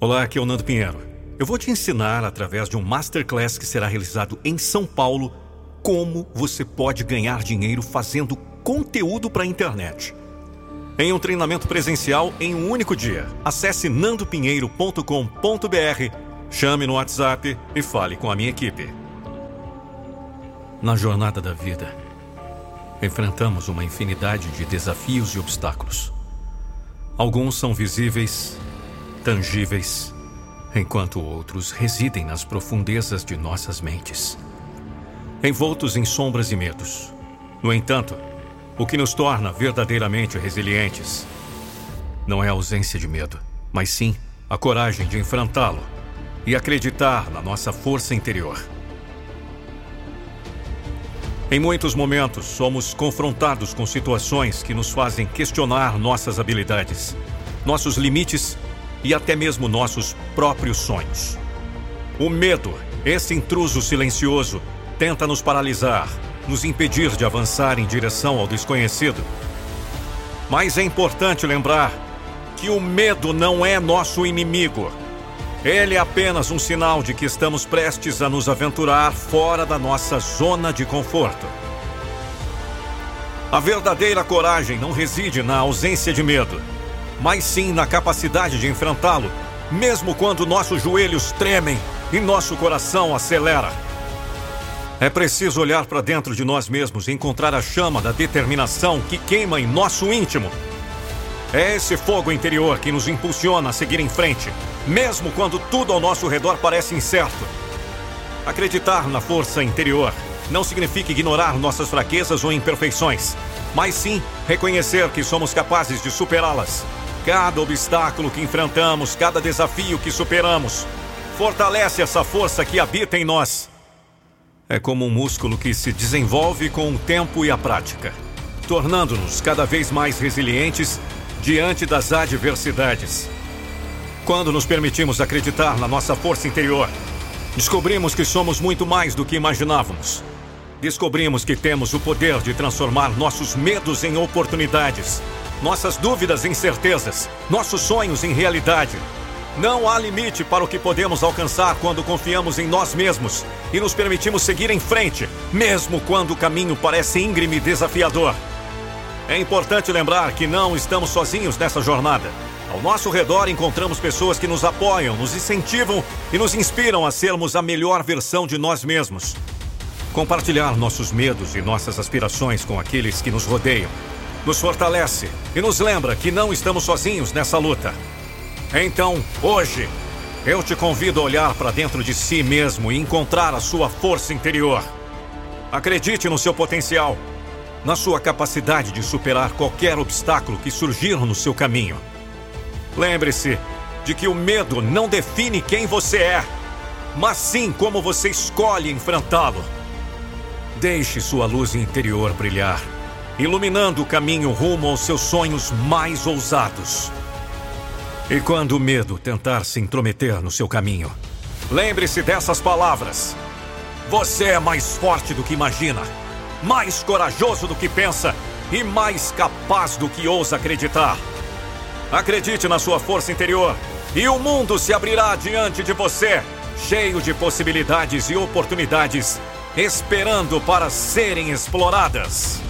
Olá, aqui é o Nando Pinheiro. Eu vou te ensinar, através de um masterclass que será realizado em São Paulo, como você pode ganhar dinheiro fazendo conteúdo para a internet. Em um treinamento presencial em um único dia. Acesse nandopinheiro.com.br, chame no WhatsApp e fale com a minha equipe. Na jornada da vida, enfrentamos uma infinidade de desafios e obstáculos. Alguns são visíveis, tangíveis, enquanto outros residem nas profundezas de nossas mentes, envoltos em sombras e medos. No entanto, o que nos torna verdadeiramente resilientes não é a ausência de medo, mas sim a coragem de enfrentá-lo e acreditar na nossa força interior. Em muitos momentos, somos confrontados com situações que nos fazem questionar nossas habilidades, nossos limites e até mesmo nossos próprios sonhos. O medo, esse intruso silencioso, tenta nos paralisar, nos impedir de avançar em direção ao desconhecido. Mas é importante lembrar que o medo não é nosso inimigo. Ele é apenas um sinal de que estamos prestes a nos aventurar fora da nossa zona de conforto. A verdadeira coragem não reside na ausência de medo, mas sim na capacidade de enfrentá-lo, mesmo quando nossos joelhos tremem e nosso coração acelera. É preciso olhar para dentro de nós mesmos e encontrar a chama da determinação que queima em nosso íntimo é esse fogo interior que nos impulsiona a seguir em frente, mesmo quando tudo ao nosso redor parece incerto. Acreditar na força interior não significa ignorar nossas fraquezas ou imperfeições, mas sim reconhecer que somos capazes de superá-las. Cada obstáculo que enfrentamos, cada desafio que superamos, fortalece essa força que habita em nós. É como um músculo que se desenvolve com o tempo e a prática, tornando-nos cada vez mais resilientes diante das adversidades. Quando nos permitimos acreditar na nossa força interior, descobrimos que somos muito mais do que imaginávamos. Descobrimos que temos o poder de transformar nossos medos em oportunidades, nossas dúvidas em certezas, nossos sonhos em realidade. Não há limite para o que podemos alcançar quando confiamos em nós mesmos e nos permitimos seguir em frente, mesmo quando o caminho parece íngreme e desafiador. É importante lembrar que não estamos sozinhos nessa jornada. Ao nosso redor encontramos pessoas que nos apoiam, nos incentivam e nos inspiram a sermos a melhor versão de nós mesmos. Compartilhar nossos medos e nossas aspirações com aqueles que nos rodeiam nos fortalece e nos lembra que não estamos sozinhos nessa luta. Então, hoje, eu te convido a olhar para dentro de si mesmo e encontrar a sua força interior. Acredite no seu potencial na sua capacidade de superar qualquer obstáculo que surgir no seu caminho. Lembre-se de que o medo não define quem você é, mas sim como você escolhe enfrentá-lo. Deixe sua luz interior brilhar, iluminando o caminho rumo aos seus sonhos mais ousados. E quando o medo tentar se intrometer no seu caminho, lembre-se dessas palavras: Você é mais forte do que imagina mais corajoso do que pensa e mais capaz do que ousa acreditar. Acredite na sua força interior e o mundo se abrirá diante de você, cheio de possibilidades e oportunidades, esperando para serem exploradas.